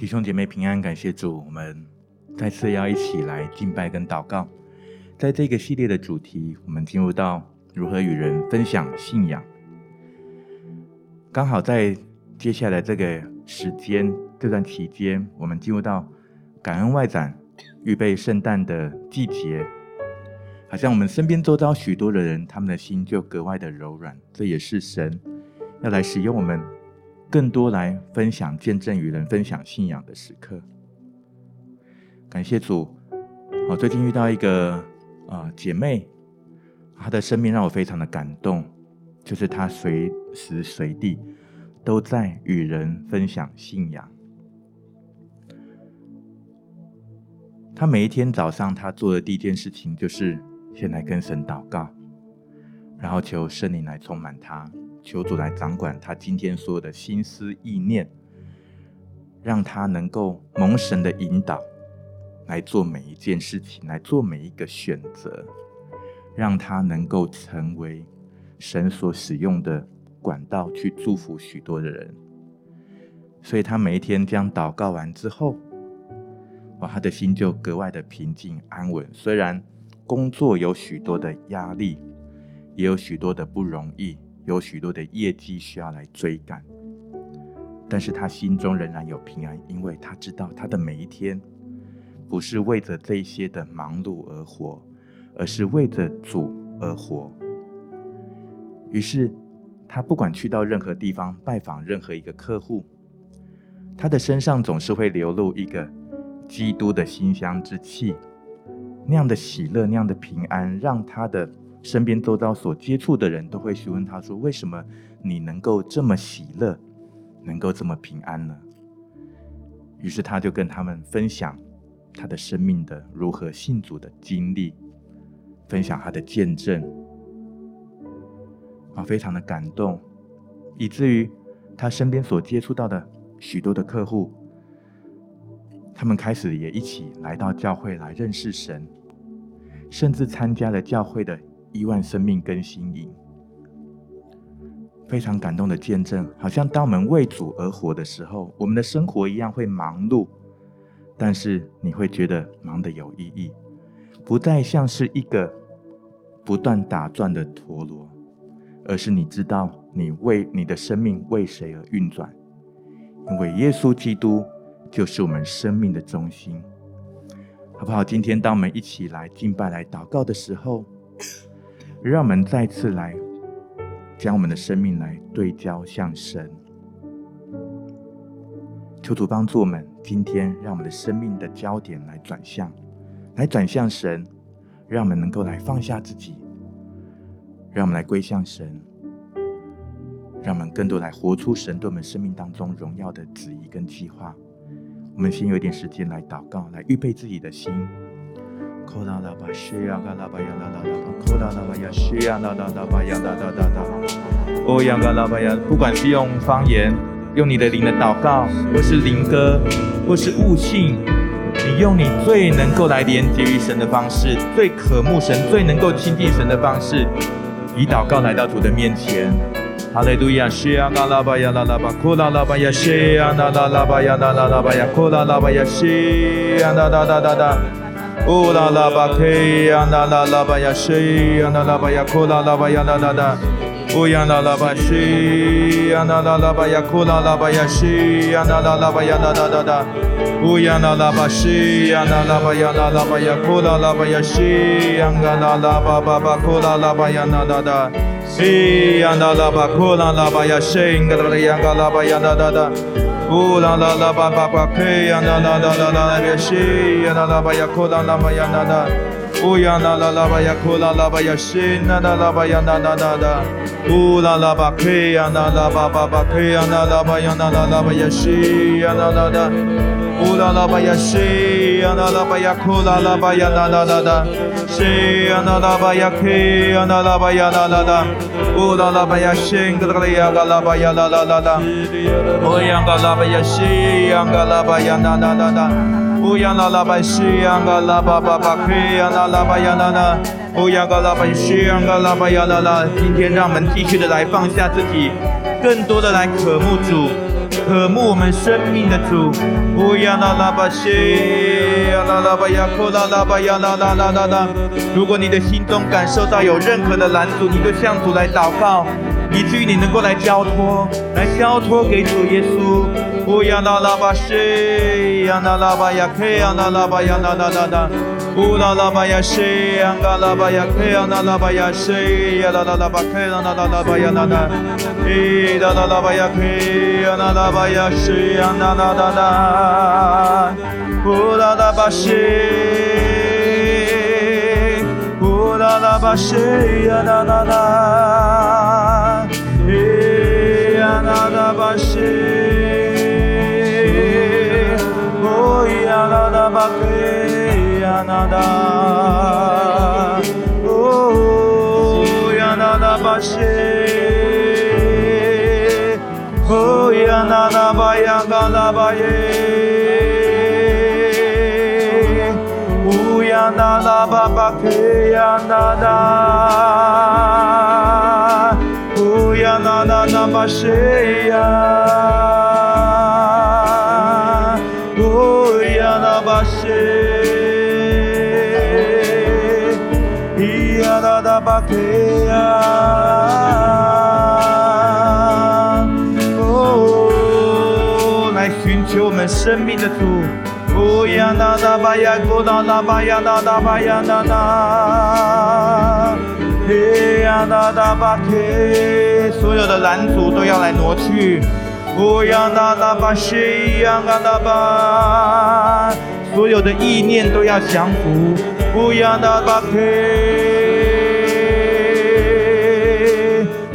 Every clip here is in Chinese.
弟兄姐妹平安，感谢主，我们再次要一起来敬拜跟祷告。在这个系列的主题，我们进入到如何与人分享信仰。刚好在接下来这个时间这段期间，我们进入到感恩外展，预备圣诞的季节，好像我们身边周遭许多的人，他们的心就格外的柔软。这也是神要来使用我们。更多来分享见证与人分享信仰的时刻，感谢主。我最近遇到一个啊、姐妹，她的生命让我非常的感动，就是她随时随地都在与人分享信仰。她每一天早上，她做的第一件事情就是先来跟神祷告，然后求圣灵来充满她。求主来掌管他今天所有的心思意念，让他能够蒙神的引导，来做每一件事情，来做每一个选择，让他能够成为神所使用的管道，去祝福许多的人。所以他每一天这样祷告完之后，哇，他的心就格外的平静安稳。虽然工作有许多的压力，也有许多的不容易。有许多的业绩需要来追赶，但是他心中仍然有平安，因为他知道他的每一天不是为着这些的忙碌而活，而是为着主而活。于是他不管去到任何地方拜访任何一个客户，他的身上总是会流露一个基督的馨香之气，那样的喜乐，那样的平安，让他的。身边周遭所接触的人都会询问他说：“为什么你能够这么喜乐，能够这么平安呢？”于是他就跟他们分享他的生命的如何信主的经历，分享他的见证，啊，非常的感动，以至于他身边所接触到的许多的客户，他们开始也一起来到教会来认识神，甚至参加了教会的。亿万生命更新营，非常感动的见证，好像当我们为主而活的时候，我们的生活一样会忙碌，但是你会觉得忙得有意义，不再像是一个不断打转的陀螺，而是你知道你为你的生命为谁而运转，因为耶稣基督就是我们生命的中心，好不好？今天当我们一起来敬拜、来祷告的时候。让我们再次来将我们的生命来对焦向神，求主帮助我们。今天让我们的生命的焦点来转向，来转向神，让我们能够来放下自己，让我们来归向神，让我们更多来活出神对我们生命当中荣耀的旨意跟计划。我们先有一点时间来祷告，来预备自己的心。扣拉拉巴西呀，嘎拉巴呀，拉拉拉巴，扣拉拉巴呀，西呀，拉拉拉巴呀，拉拉拉拉。哦呀，嘎拉巴呀，不管是用方言，用你的灵的祷告，或是灵歌，或是悟性，你用你最能够来连接于神的方式，最渴慕神、最能够亲近神的方式，以祷告来到主的面前。哈利路亚，西呀，嘎拉巴呀，拉拉巴，扣拉拉巴呀，西呀，拉拉拉巴呀，拉拉巴呀，扣拉拉巴呀，西呀，拉拉拉。巴呀，拉拉拉巴呀，西呀，拉拉巴呀，库拉拉巴呀，拉拉拉。乌呀拉拉，拉拉拉，库拉拉巴呀，西呀，拉拉拉巴呀，拉拉拉拉。乌呀拉拉巴西呀，拉拉巴呀，拉拉巴呀，库拉拉巴呀，西呀，拉拉拉巴巴巴库拉拉巴呀，拉拉拉。西呀拉拉巴库拉拉巴呀，西呀，拉拉呀，拉拉巴呀，拉拉拉。乌拉拉拉巴巴巴克呀，拉拉拉拉拉呀西呀，拉拉巴呀库拉拉巴呀，拉拉。乌呀拉拉拉巴呀库拉拉巴呀西，拉拉拉巴呀，拉拉拉拉。乌拉拉巴克呀，拉拉巴巴巴克呀，拉拉巴呀，拉拉拉巴呀西呀，拉拉拉。乌拉拉巴呀西呀，拉拉巴呀库拉拉巴呀，拉拉拉拉。西呀，拉拉巴呀克呀，拉拉巴呀，拉拉拉。乌拉拉巴呀西，格拉呀格拉巴呀，拉拉拉拉。乌呀格拉巴呀西呀，格拉巴呀，拉拉拉拉。乌呀拉拉巴西呀，格拉巴巴巴克呀，拉拉巴呀，拉拉。乌呀格拉巴西呀，格拉巴呀，拉拉。今天让我们继续的来放下自己，更多的来渴慕主。渴慕我们生命的主。乌呀啦啦吧西呀啦啦吧呀库啦啦吧呀啦啦啦啦啦。如果你的心中感受到有任何的拦阻，你就向主来祷告，以至于你能够来交托，来交托给主耶稣。乌呀啦啦吧西呀啦啦吧呀克呀啦呀啦啦吧克。呀那达，哦呀那达巴西，哦呀那达巴呀嘎那巴耶，哦呀那达巴巴克呀那达，哦呀那那那巴巴克呀，哦，来寻求我们生命的主。哦呀，那那巴呀，咕哒那巴呀，那那巴呀，那那，嘿呀，那那巴克，所有的拦阻都要来挪去。哦呀，那那巴西呀，那那巴，所有的意念都要降服。哦呀，那巴克。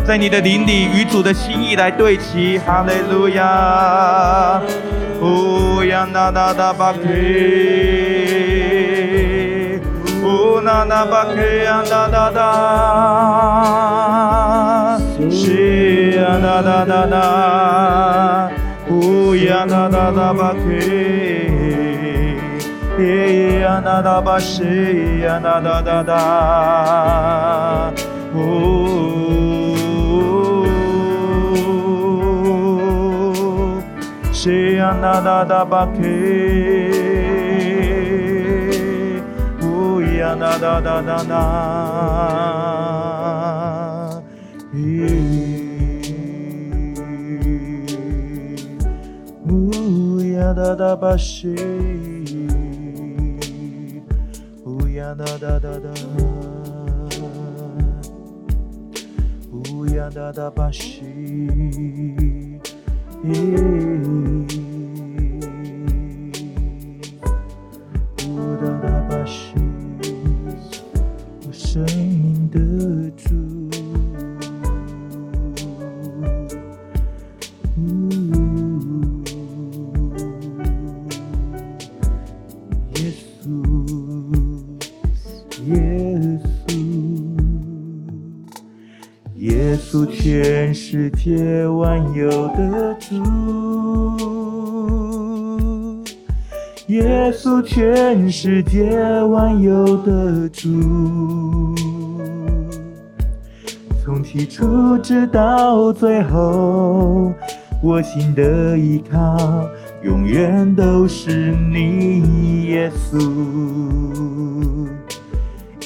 在你的灵里与主的心意来对齐，哈利路亚，乌呀那那那巴克，乌那那巴克呀那那那，西呀那那那那，乌呀那那那巴克，耶呀那那巴西呀那那那那，乌。西呀那那那巴克，乌呀那那那那那，咦，乌呀那那巴西，乌呀那那那那，乌呀那那巴西。全世界万有的主。耶稣，全世界万有的主，从起初直到最后，我心的依靠永远都是你，耶稣，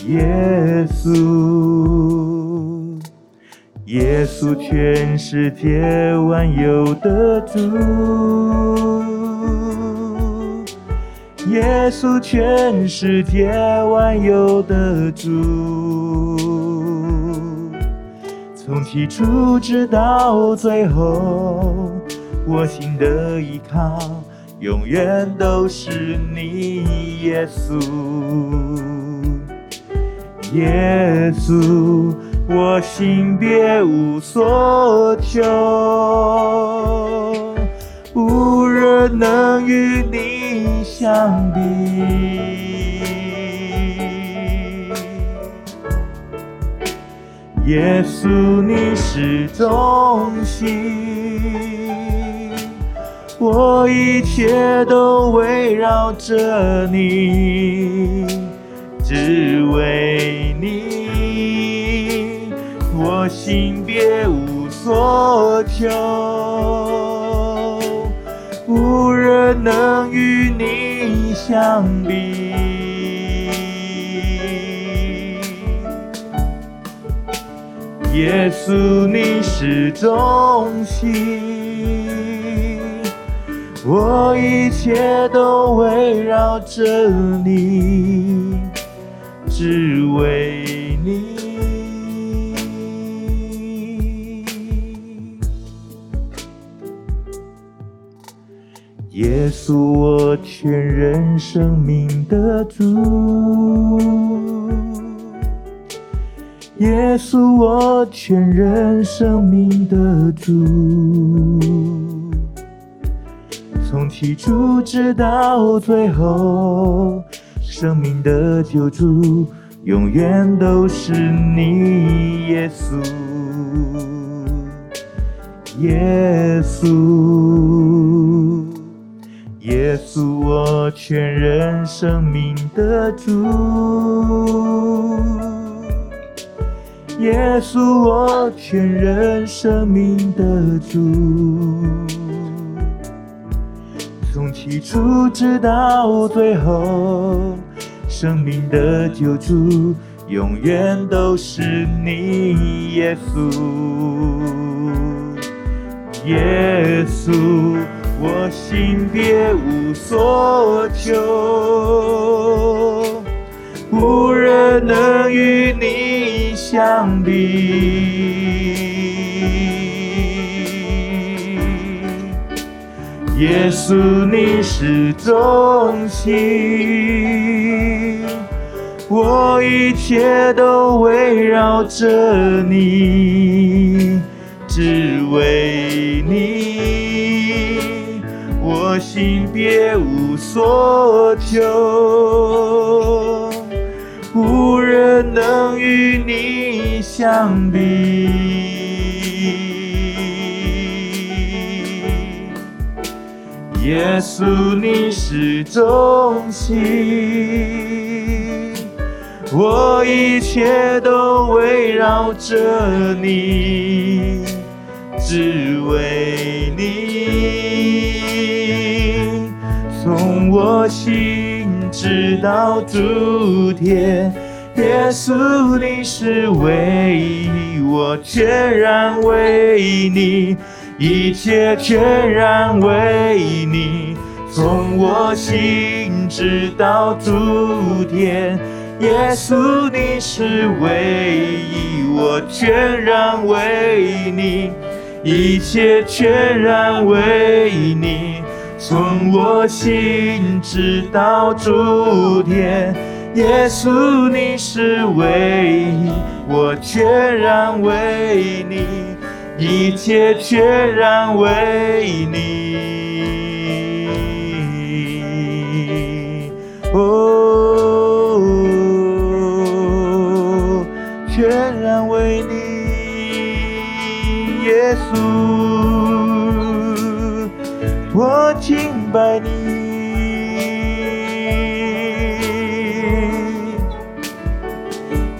耶稣，耶稣，全世界万有的主。耶稣，全世界万有的主，从起初直到最后，我心的依靠永远都是你，耶稣，耶稣，我心别无所求，无人能与你。相比，耶稣你是中心，我一切都围绕着你，只为你，我心别无所求，无人能与你相比。耶稣你是中心，我一切都围绕着你，只为。耶稣，我全人生命的主。耶稣，我全人生命的主。从起初直到最后，生命的救主，永远都是你，耶稣。耶稣。耶稣，我全人生命的主。耶稣，我全人生命的主。从起初直到最后，生命的救主，永远都是你，耶稣。耶稣。我心别无所求，无人能与你相比。耶稣，你是中心，我一切都围绕着你，只为你。我心别无所求，无人能与你相比。耶稣，你是中心，我一切都围绕着你，只为你。从我心直到主天，耶稣你是唯一，我全然为你，一切全然为你。从我心直到主天，耶稣你是唯一，我全然为你，一切全然为你。从我心直到诸天，耶稣你是唯一，我全然为你，一切全然为你。哦，全然为你，耶稣。拜你，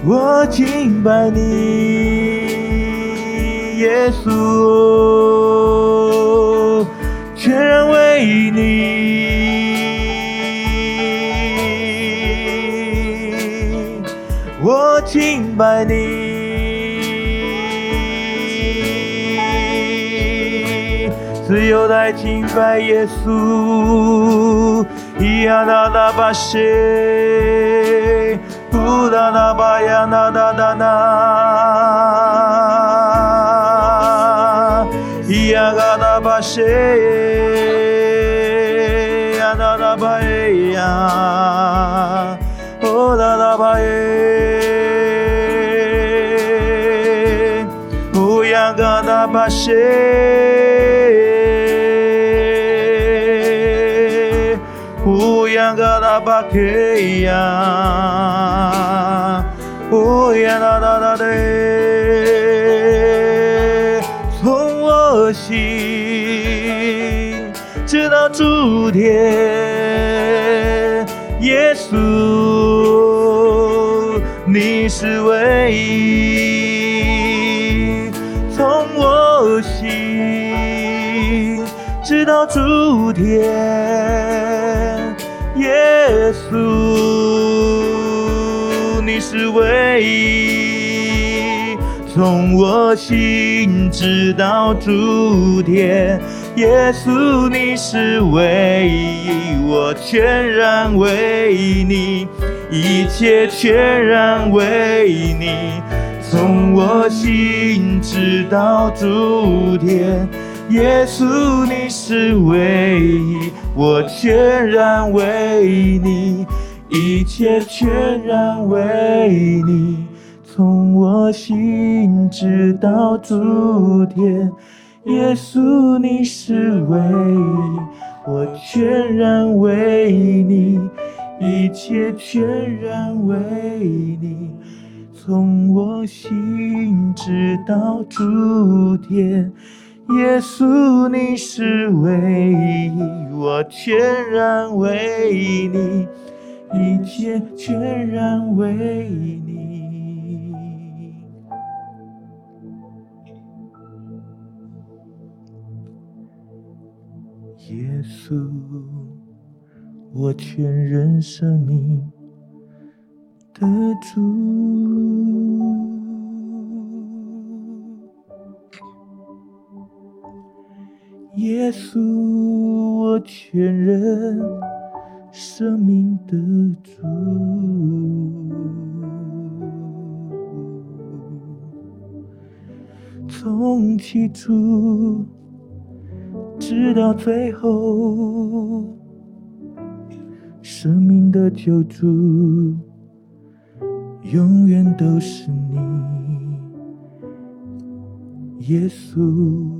我敬拜你，耶稣，全然为你，我敬拜你。自由地敬拜耶稣，咿呀哒哒吧谢，呜哒哒吧呀哒哒哒哒，咿呀嘎哒吧谢，呀哒哒吧哎呀，哦哒哒吧耶，呜呀嘎哒吧谢。巴克呀，哦呀哒哒哒的，从我心直到诸天，耶稣你是唯一，从我心直到诸天。耶稣，你是唯一，从我心直到诸天。耶稣，你是唯一，我全然为你，一切全然为你，从我心直到诸天。耶稣，你是唯一，我全然为你，一切全然为你，从我心直到诸天。耶稣，你是唯一，我全然为你，一切全然为你，从我心直到诸天。耶稣，你是唯一，我全然为你，一切全然为你。耶稣，我全人生命的主。耶稣，我全人生命的主。从起初。直到最后，生命的救主，永远都是你，耶稣，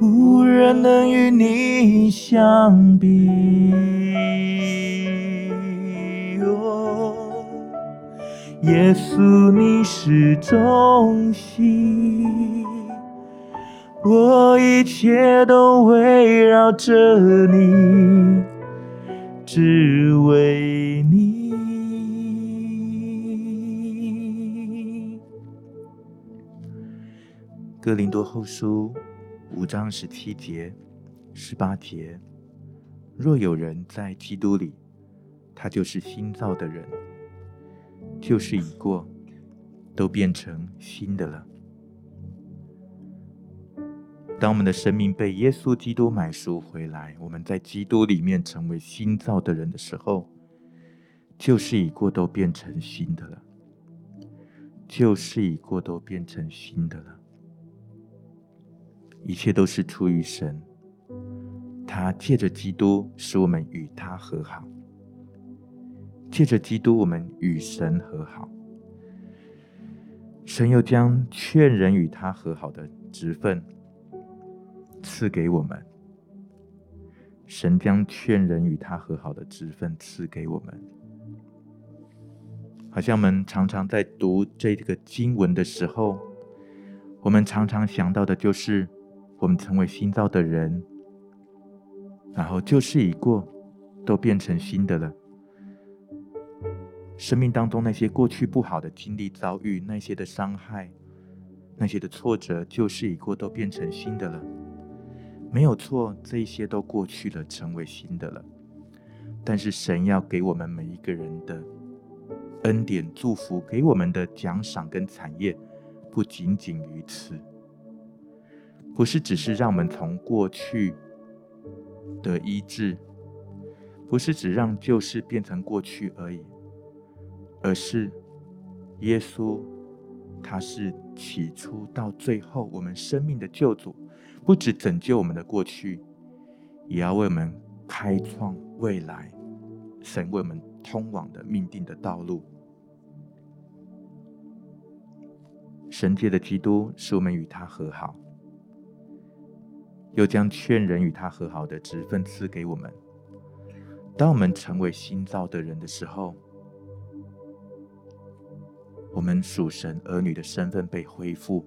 无人能与你相比。哦，耶稣，你是中心，我一切都围绕着你，只为你。哥林多后书五章十七节、十八节：若有人在基督里，他就是新造的人，旧事已过，都变成新的了。当我们的生命被耶稣基督买赎回来，我们在基督里面成为新造的人的时候，旧事已过，都变成新的了。旧事已过，都变成新的了。一切都是出于神，他借着基督使我们与他和好，借着基督我们与神和好。神又将劝人与他和好的职分赐给我们。神将劝人与他和好的职分赐给我们，好像我们常常在读这个经文的时候，我们常常想到的就是。我们成为新造的人，然后旧事已过，都变成新的了。生命当中那些过去不好的经历、遭遇，那些的伤害，那些的挫折，旧事已过，都变成新的了。没有错，这一些都过去了，成为新的了。但是神要给我们每一个人的恩典、祝福，给我们的奖赏跟产业，不仅仅于此，不是只是让我们从过去的医治，不是只让旧事变成过去而已，而是耶稣，他是起初到最后我们生命的救主，不只拯救我们的过去，也要为我们开创未来。神为我们通往的命定的道路，神界的基督使我们与他和好，又将劝人与他和好的职分赐给我们。当我们成为新造的人的时候，我们属神儿女的身份被恢复，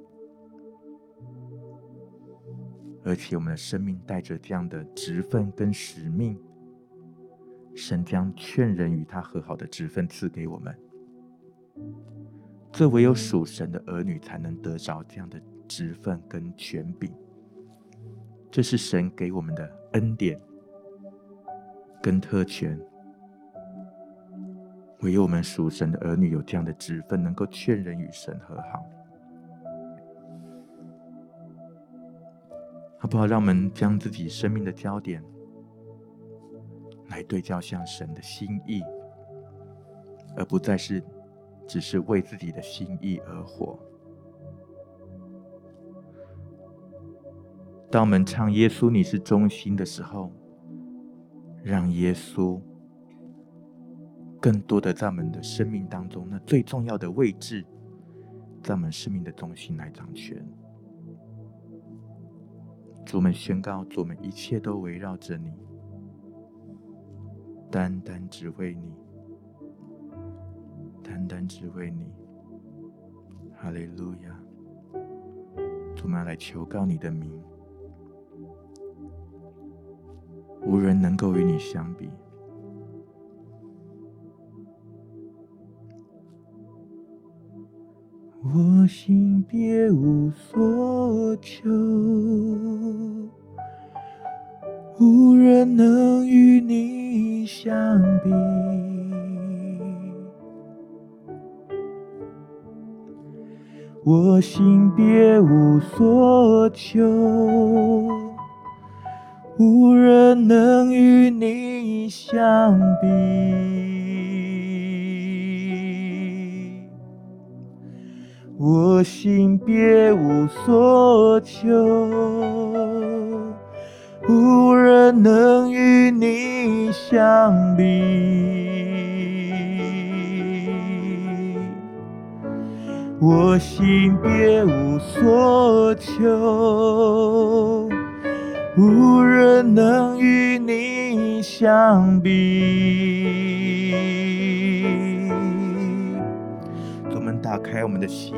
而且我们的生命带着这样的职分跟使命。神将劝人与他和好的职分赐给我们，这唯有属神的儿女才能得着这样的职分跟权柄。这是神给我们的恩典跟特权，唯有我们属神的儿女有这样的职分，能够劝人与神和好。好不好？让我们将自己生命的焦点。来对焦向神的心意，而不再是只是为自己的心意而活。当我们唱“耶稣，你是中心”的时候，让耶稣更多的在我们的生命当中，那最重要的位置，在我们生命的中心来掌权。主，我们宣告，主，我们一切都围绕着你。单单只为你，单单只为你，哈利路亚！主，我们来求告你的名，无人能够与你相比。我心别无所求。无人能与你相比，我心别无所求，无人能与你相比，我心别无所求。无人能与你相比，我心别无所求，无人能与你相比。我们打开我们的心，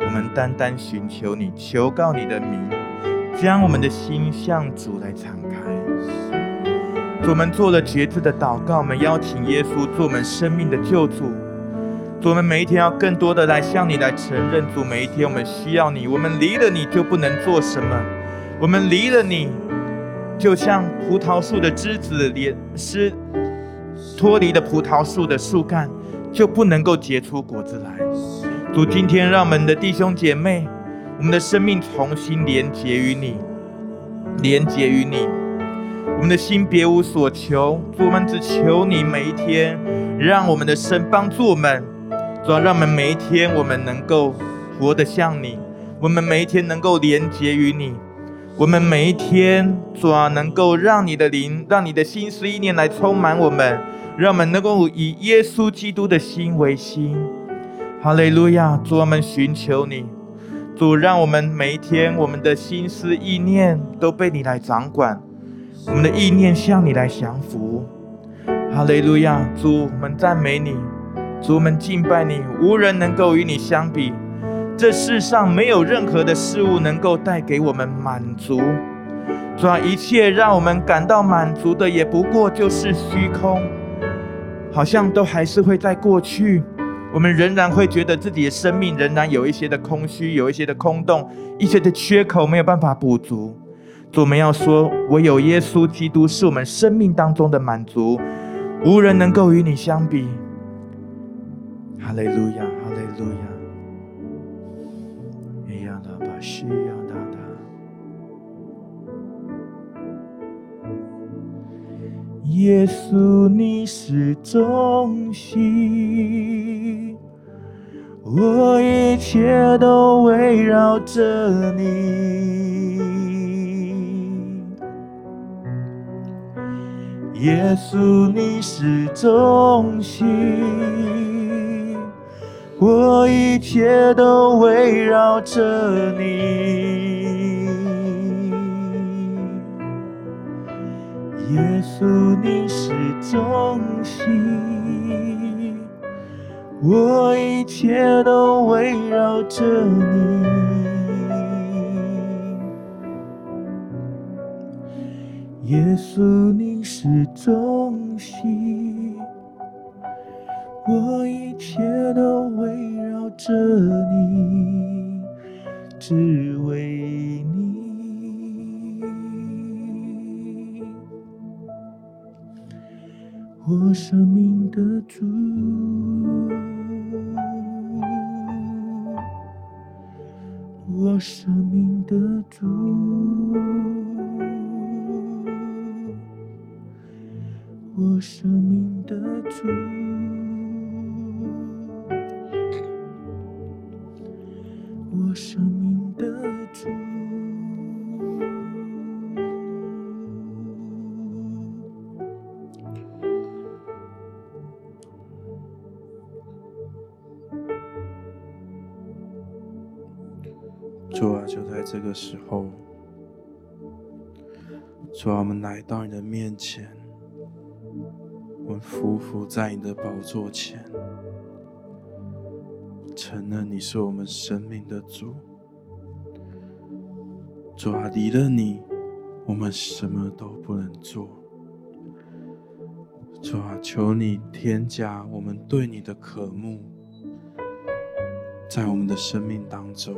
我们单单寻求你，求告你的名。将我们的心向主来敞开，我们做了决志的祷告，我们邀请耶稣做我们生命的救主。我们每一天要更多的来向你来承认，主，每一天我们需要你。我们离了你就不能做什么，我们离了你，就像葡萄树的枝子连是脱离了葡萄树的树干，就不能够结出果子来。主，今天让我们的弟兄姐妹。我们的生命重新连结于你，连结于你。我们的心别无所求，主，我们只求你每一天，让我们的神帮助我们，主要让我们每一天我们能够活得像你，我们每一天能够连结于你，我们每一天主要能够让你的灵，让你的心思意念来充满我们，让我们能够以耶稣基督的心为心。哈利路亚，主，我们寻求你。主，让我们每一天，我们的心思意念都被你来掌管，我们的意念向你来降服。哈利路亚！主，我们赞美你，主，我们敬拜你，无人能够与你相比。这世上没有任何的事物能够带给我们满足。主啊，一切让我们感到满足的，也不过就是虚空，好像都还是会在过去。我们仍然会觉得自己的生命仍然有一些的空虚，有一些的空洞，一些的缺口没有办法补足。我们要说，唯有耶稣基督是我们生命当中的满足，无人能够与你相比。哈利路亚，哈利路亚。西呀，哒哒。耶稣，你是中心，我一切都围绕着你。耶稣，你是中心，我一切都围绕着你。耶稣，你是中心，我一切都围绕着你。耶稣，你是中心，我一切都着你，只为你。我生命的主，我生时候，主啊，我们来到你的面前。我们匍匐在你的宝座前，承认你是我们生命的主。主啊，离了你，我们什么都不能做。主啊，求你添加我们对你的渴慕，在我们的生命当中。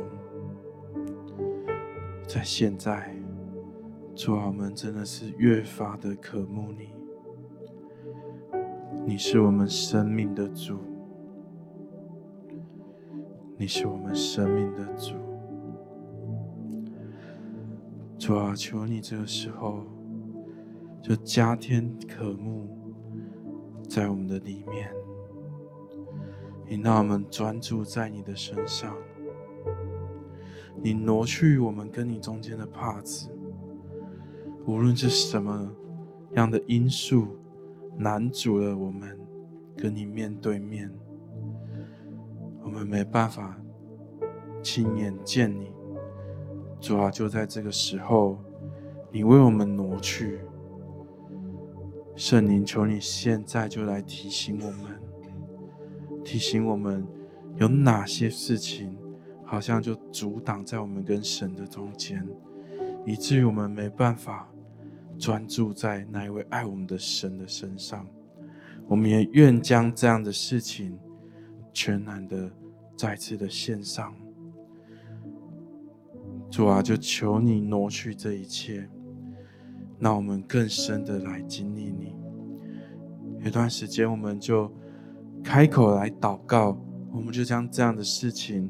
在现在，主啊，我们真的是越发的渴慕你。你是我们生命的主，你是我们生命的主。主啊，求你这个时候就加添渴慕在我们的里面，引导我们专注在你的身上。你挪去我们跟你中间的帕子，无论是什么样的因素。拦阻了我们跟你面对面，我们没办法亲眼见你。主啊，就在这个时候，你为我们挪去。圣灵，求你现在就来提醒我们，提醒我们有哪些事情好像就阻挡在我们跟神的中间，以至于我们没办法。专注在那一位爱我们的神的身上，我们也愿将这样的事情全然的再次的献上。主啊，就求你挪去这一切，让我们更深的来经历你。有段时间，我们就开口来祷告，我们就将这样的事情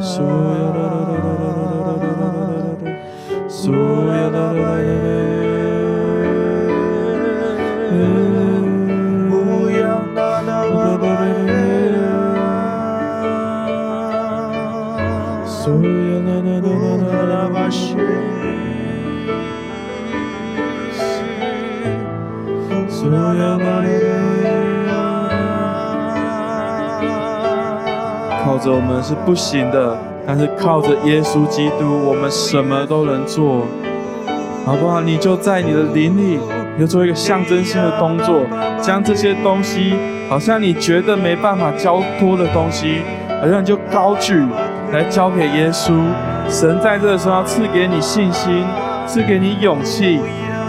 Suya da da da da da da da 我们是不行的，但是靠着耶稣基督，我们什么都能做，好不好？你就在你的灵里，你就做一个象征性的动作，将这些东西，好像你觉得没办法交托的东西，好像就高举来交给耶稣。神在这个时候赐给你信心，赐给你勇气，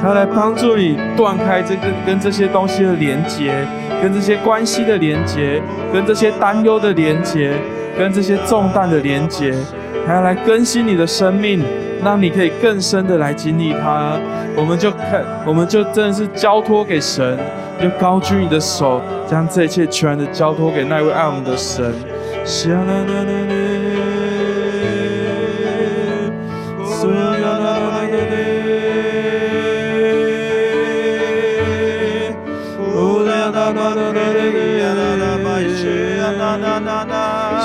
他来帮助你断开这个跟这些东西的连结，跟这些关系的连接，跟这些担忧的连接，跟这些重担的连接，还要来更新你的生命，让你可以更深的来经历它。我们就看，我们就真的是交托给神，就高举你的手，将这一切全然的交托给那位爱我们的神。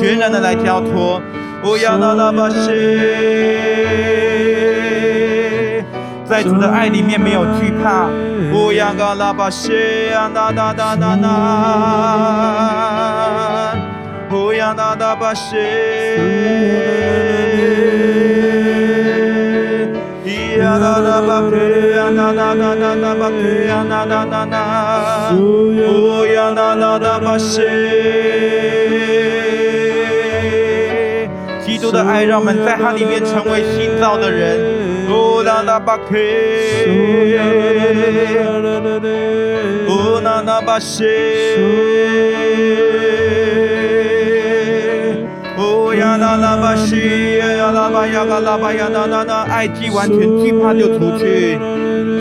全然的来交托。不要在主的爱里面没有惧怕。不要不要基督的爱让我们在他里面成为新造的人。哦，那那巴克，哦，那那巴西。呀啦啦巴西呀呀啦巴呀嘎啦巴呀那那那，爱既完全惧怕就出去，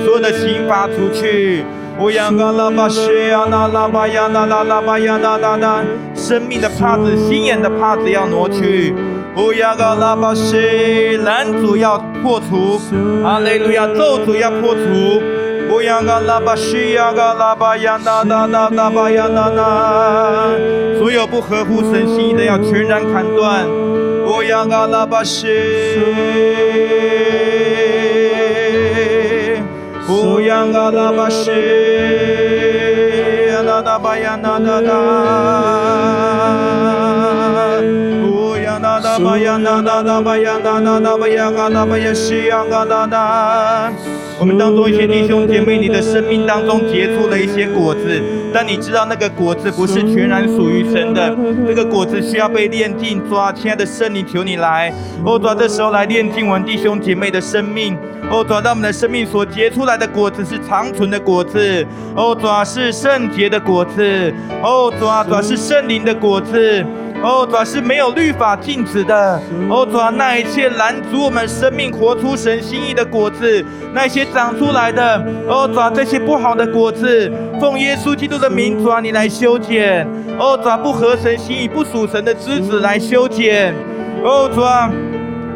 所有的刑罚出去。哦呀嘎啦巴西呀那啦巴呀那啦啦巴呀那那那，生命的帕子、心眼的帕子要挪去。哦呀嘎啦巴西，拦阻要破除。哈利路亚，咒诅要破除。不要嘎拉巴西呀嘎拉巴呀那那那那巴呀那那，所有不合乎神心意的要全然砍断。不要嘎拉巴西，不要嘎拉巴西呀那那巴呀那那那，那那巴呀那那那巴呀那那那巴呀嘎拉巴呀西呀嘎那那。我们当中一些弟兄姐妹，你的生命当中结出了一些果子，但你知道那个果子不是全然属于神的，这个果子需要被炼净。抓，亲爱的圣灵，求你来，哦，主啊，这时候来炼净我们弟兄姐妹的生命，哦，主啊，让我们的生命所结出来的果子是长存的果子，哦，主啊，是圣洁的果子，哦，主啊，主啊，是圣灵的果子。哦，主是没有律法禁止的。哦，主那一切拦阻我们生命活出神心意的果子，那些长出来的，哦，主这些不好的果子，奉耶稣基督的名，主你来修剪。哦，主不合神心意、不属神的枝子来修剪。哦，主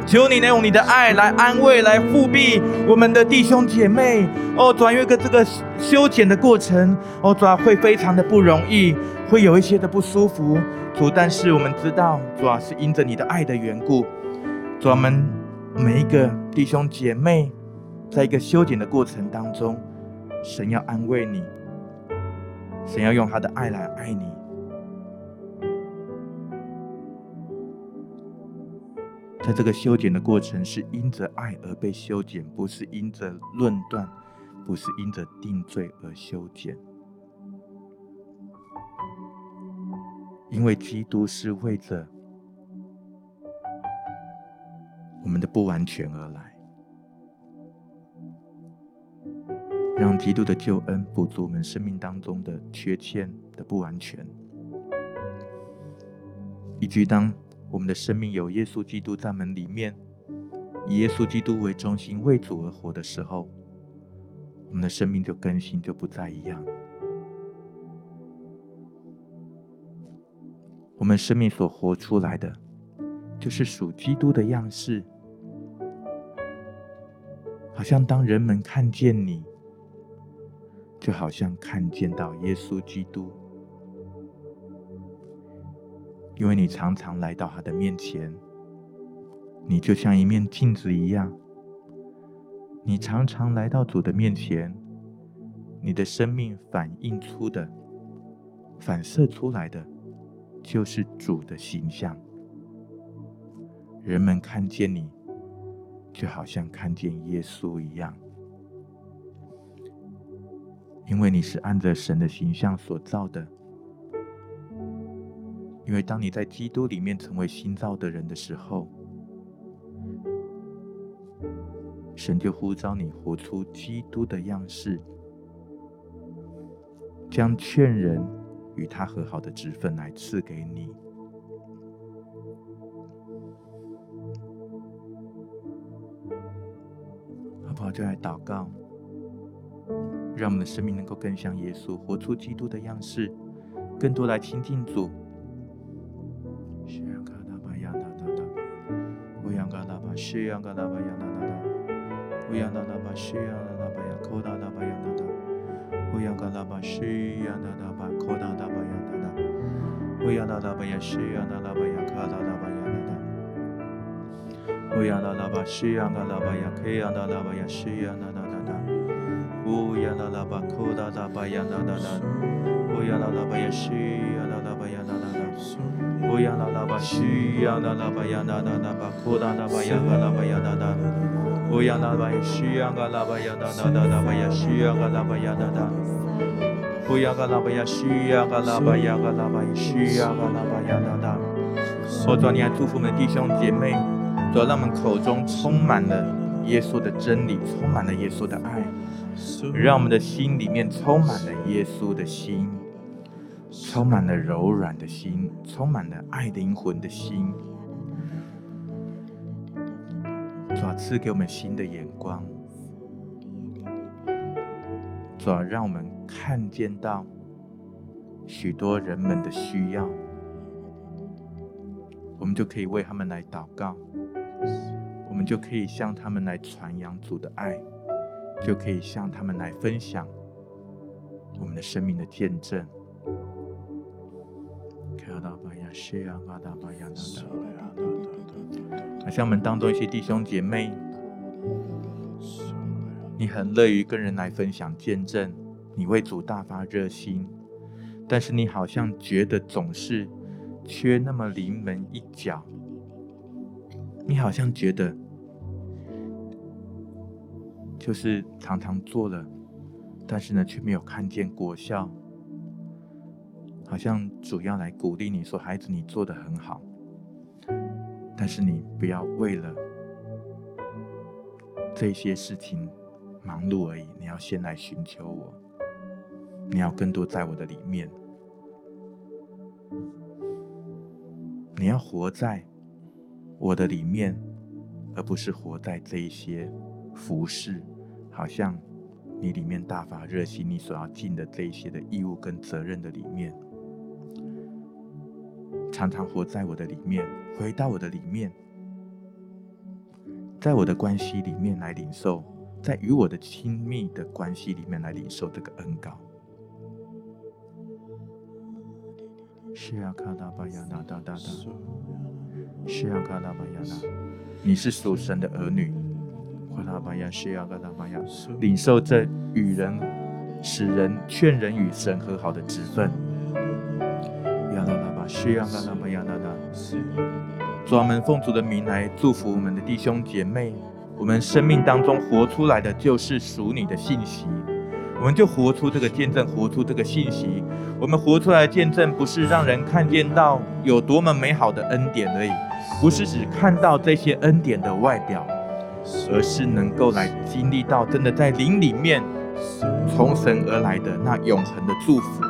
求你能用你的爱来安慰、来覆庇我们的弟兄姐妹。哦，主，因为个这个修剪的过程，哦，主会非常的不容易，会有一些的不舒服。主，但是我们知道，主要是因着你的爱的缘故，主，我们每一个弟兄姐妹，在一个修剪的过程当中，神要安慰你，神要用他的爱来爱你。在这个修剪的过程，是因着爱而被修剪，不是因着论断，不是因着定罪而修剪。因为基督是为着我们的不完全而来，让基督的救恩补足我们生命当中的缺欠的不完全，以及当我们的生命有耶稣基督在门里面，以耶稣基督为中心为主而活的时候，我们的生命就更新，就不再一样。我们生命所活出来的，就是属基督的样式。好像当人们看见你，就好像看见到耶稣基督，因为你常常来到他的面前，你就像一面镜子一样。你常常来到主的面前，你的生命反映出的、反射出来的，就是主的形象。人们看见你，就好像看见耶稣一样，因为你是按着神的形象所造的。因为当你在基督里面成为新造的人的时候，神就呼召你活出基督的样式，将劝人与他和好的职分来赐给你。好不好？就来祷告，让我们的生命能够更像耶稣，活出基督的样式，更多来亲近主。乌央那拉巴西呀那拉巴呀，科达拉巴呀那达，乌央嘎拉巴西呀那拉巴，科达拉巴呀那达，乌央那拉巴呀西呀那拉巴呀，卡达拉巴呀那达，乌央那拉巴西呀嘎拉巴呀，克呀那拉巴呀西呀那那那那，乌央那拉巴科达拉巴呀那那那，乌央那拉巴呀西呀那拉巴呀那那那，乌央那拉巴西呀那拉巴呀那那那巴，科达拉巴呀嘎拉巴呀那那。乌央那巴呀，西央嘎拉巴呀，那那那那巴呀，西央嘎拉巴呀，那那。乌央嘎拉巴呀，西央嘎拉巴呀，嘎拉巴呀，西央嘎拉巴呀，那那。我主，你还祝福我们弟兄姐妹，主，让我们口中充满了耶稣的真理，充满了耶稣的爱，让我们的心里面充满了耶稣的心，充满了柔软的心，充满了爱灵魂的心。主啊，赐给我们新的眼光，主啊，让我们看见到许多人们的需要，我们就可以为他们来祷告，我们就可以向他们来传扬主的爱，就可以向他们来分享。我们的生命的见证。好像我们当中一些弟兄姐妹，你很乐于跟人来分享见证，你为主大发热心，但是你好像觉得总是缺那么临门一脚，你好像觉得就是常常做了，但是呢却没有看见果效，好像主要来鼓励你说：“孩子，你做的很好。”但是你不要为了这些事情忙碌而已，你要先来寻求我，你要更多在我的里面，你要活在我的里面，而不是活在这一些服侍，好像你里面大发热心，你所要尽的这一些的义务跟责任的里面。常常活在我的里面，回到我的里面，在我的关系里面来领受，在与我的亲密的关系里面来领受这个恩膏。是啊，卡拉巴亚纳达达达，是啊，卡拉巴亚纳，你是属神的儿女，卡拉巴亚是啊，卡拉巴亚，领受这与人、使人、劝人与神和好的职分。需要那那么样那那，主啊，我们奉主的名来祝福我们的弟兄姐妹。我们生命当中活出来的就是属你的信息，我们就活出这个见证，活出这个信息。我们活出来见证，不是让人看见到有多么美好的恩典而已，不是只看到这些恩典的外表，而是能够来经历到真的在灵里面从神而来的那永恒的祝福。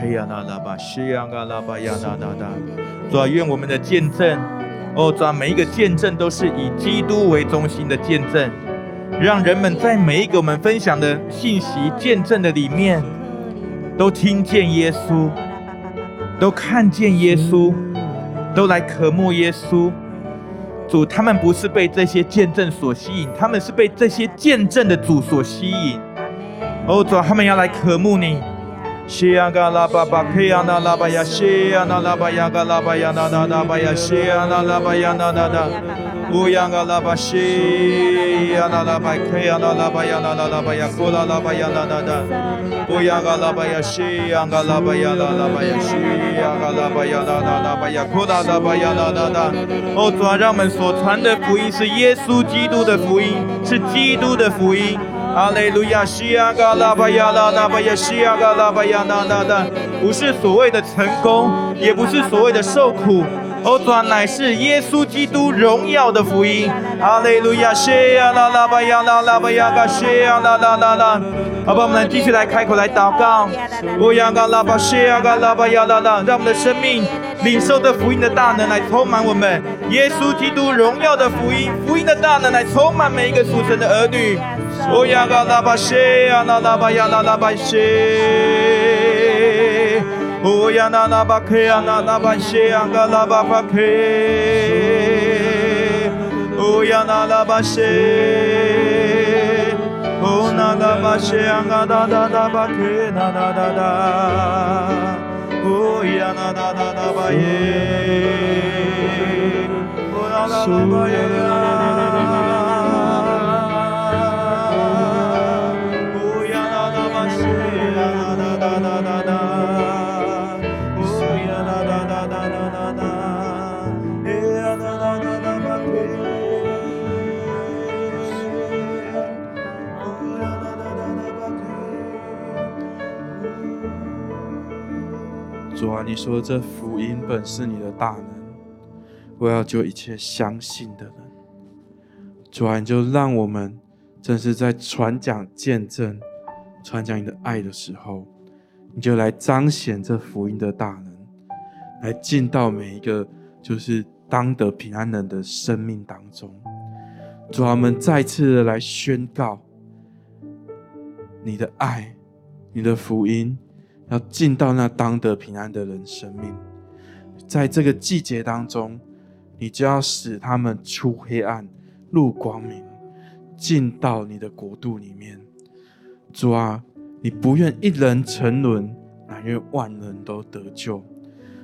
嘿呀那拉巴西呀嘎拉巴呀那那那，主啊，愿我们的见证，哦，主啊，每一个见证都是以基督为中心的见证，让人们在每一个我们分享的信息见证的里面，都听见耶稣，都看见耶稣，都来渴慕耶稣。主，他们不是被这些见证所吸引，他们是被这些见证的主所吸引。哦，主，他们要来渴慕你。西呀嘎拉巴巴，克呀那拉巴呀，西呀那拉巴呀嘎拉巴呀那那拉巴呀，西呀那拉巴呀那那那。乌央嘎拉巴西呀那拉巴，克呀那拉巴呀那那拉巴呀，库拉拉巴呀那那那。乌央嘎拉巴呀西呀嘎拉巴呀那拉巴呀，西呀嘎拉巴呀那那拉巴呀，库拉拉巴呀那那那。哦，主啊，让我们所传的福音是耶稣基督的福音，是基督的福音。哈利路亚，西呀嘎拉巴呀那那巴亚，西呀嘎拉巴呀那那那。不是所谓的成功，也不是所谓的受苦。哦，主乃是耶稣基督荣耀的福音。哈利路亚，谢呀啦啦吧呀啦啦吧呀嘎，谢呀啦啦啦啦。好吧，我们继续来开口来祷告。哦呀嘎啦吧，谢呀嘎啦吧呀啦啦，让我们的生命领受的福音的大能来充满我们。耶稣基督荣耀的福音，福音的大能来充满每一个属神的儿女。哦呀嘎啦巴，谢呀啦啦吧呀啦啦吧，谢。哦呀那那巴克呀那那巴谢呀嘎拉巴巴克，哦呀那那巴谢，哦那那巴谢呀你说这福音本是你的大能，我要救一切相信的人。主啊，你就让我们正是在传讲见证、传讲你的爱的时候，你就来彰显这福音的大能，来进到每一个就是当得平安人的生命当中。主啊，我们再次的来宣告你的爱，你的福音。要进到那当得平安的人生命，在这个季节当中，你就要使他们出黑暗入光明，进到你的国度里面。主啊，你不愿一人沉沦，乃愿万人都得救。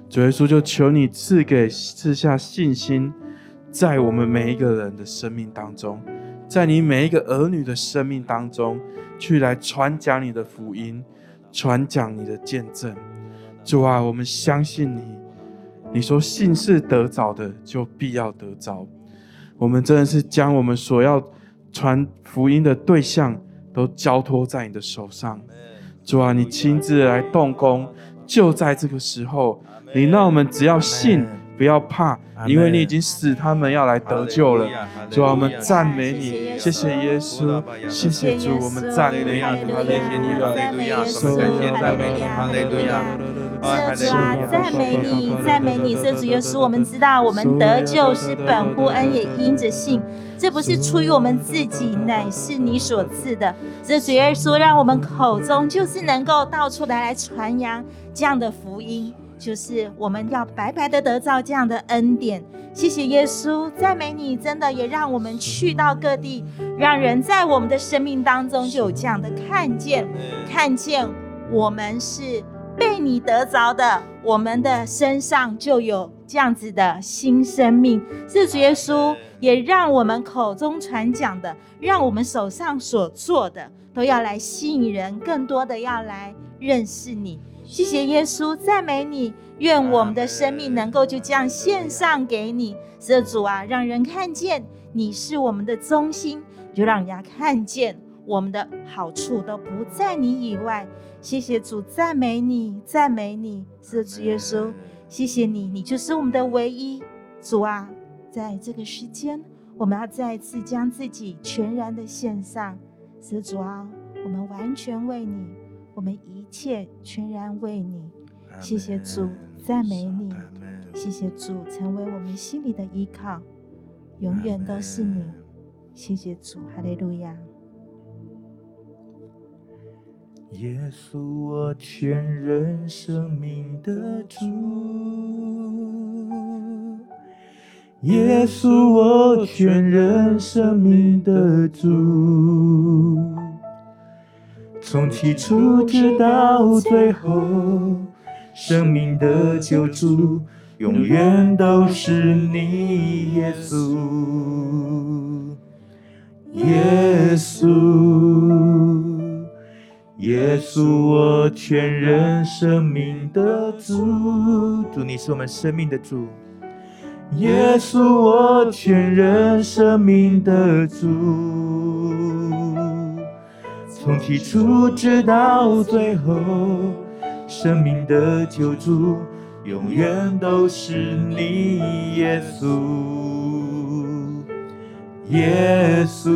主耶稣，就求你赐给赐下信心，在我们每一个人的生命当中，在你每一个儿女的生命当中，去来传讲你的福音。传讲你的见证，主啊，我们相信你。你说信是得着的，就必要得着。我们真的是将我们所要传福音的对象都交托在你的手上。主啊，你亲自来动工，就在这个时候，你让我们只要信。不要怕，因为你已经使他们要来得救了。主啊，我们赞美你，谢谢耶稣，谢谢主，我们赞美你，哈利路亚，哈利路亚，赞美你，哈利路亚，赞美你，赞美你，这主耶稣，我们知道我们得救是本乎恩，也因着信，这不是出于我们自己，乃是你所赐的。这主耶稣，让我们口中就是能够到处来来传扬这样的福音。就是我们要白白的得到这样的恩典，谢谢耶稣，赞美你，真的也让我们去到各地，让人在我们的生命当中就有这样的看见，看见我们是被你得着的，我们的身上就有这样子的新生命。是主耶稣也让我们口中传讲的，让我们手上所做的，都要来吸引人，更多的要来认识你。谢谢耶稣，赞美你，愿我们的生命能够就这样献上给你。是主啊，让人看见你是我们的中心，就让人家看见我们的好处都不在你以外。谢谢主，赞美你，赞美你。是主耶稣，谢谢你，你就是我们的唯一。主啊，在这个时间，我们要再次将自己全然的献上。是主啊，我们完全为你。我们一切全然为你，谢谢主，赞美你，谢谢主，成为我们心里的依靠，永远都是你。谢谢主，哈利路亚。耶稣，我全人生命的主。耶稣，我全人生命的主。从起初直到最后，生命的救主，永远都是你，耶稣，耶稣。耶稣，我全人生命的主，主你是我们生命的主。耶稣，我全人生命的主，从起初直到最后，生命的救主，永远都是你，耶稣，耶稣。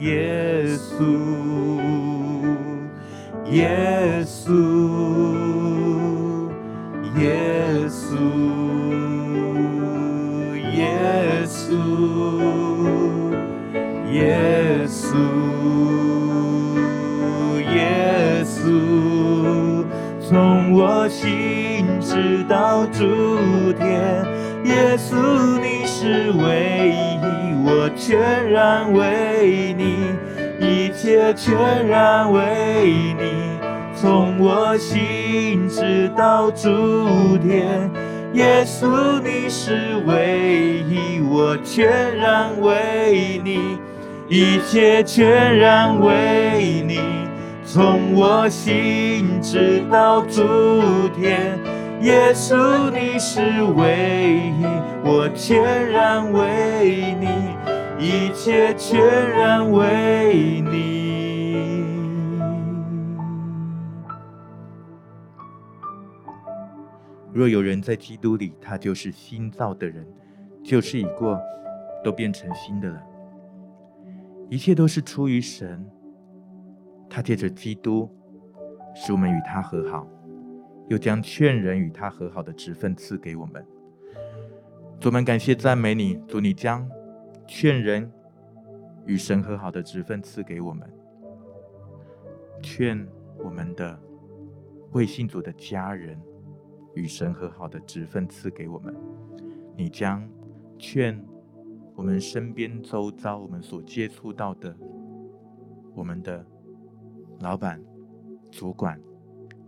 耶稣，耶稣，耶稣，耶稣，耶从我心直到诸天，耶稣你是唯一。我全然为你，一切全然为你，从我心直到诸天，耶稣你是唯一。我全然为你，一切全然为你，从我心直到诸天，耶稣你是唯一。我全然为你。一切全然为你。若有人在基督里，他就是新造的人，旧事已过，都变成新的了。一切都是出于神，他借着基督使我们与他和好，又将劝人与他和好的职分赐给我们。主们，感谢赞美你，主你将。劝人与神和好的职分赐给我们，劝我们的未信主的家人与神和好的职分赐给我们。你将劝我们身边周遭我们所接触到的，我们的老板、主管、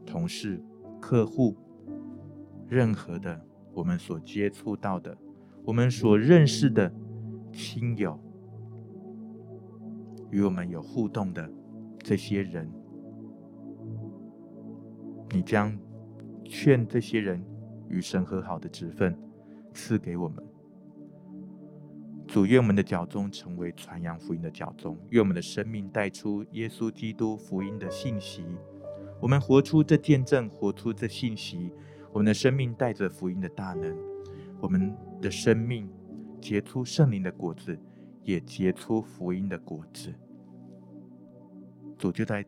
同事、客户，任何的我们所接触到的，我们所认识的。亲友与我们有互动的这些人，你将劝这些人与神和好的职分赐给我们。主，愿我们的脚踪成为传扬福音的脚踪，愿我们的生命带出耶稣基督福音的信息。我们活出这见证，活出这信息。我们的生命带着福音的大能，我们的生命。结出圣灵的果子，也结出福音的果子。主就在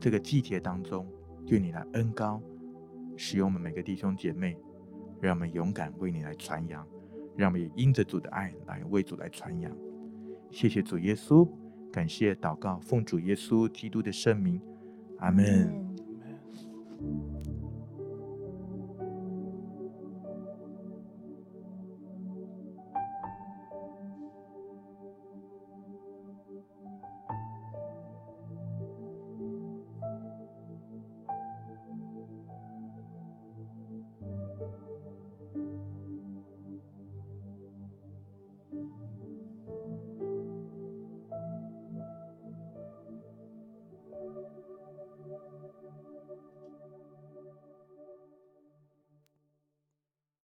这个季节当中，愿你来恩膏，使用我们每个弟兄姐妹，让我们勇敢为你来传扬，让我们也因着主的爱来为主来传扬。谢谢主耶稣，感谢祷告，奉主耶稣基督的圣名，阿门。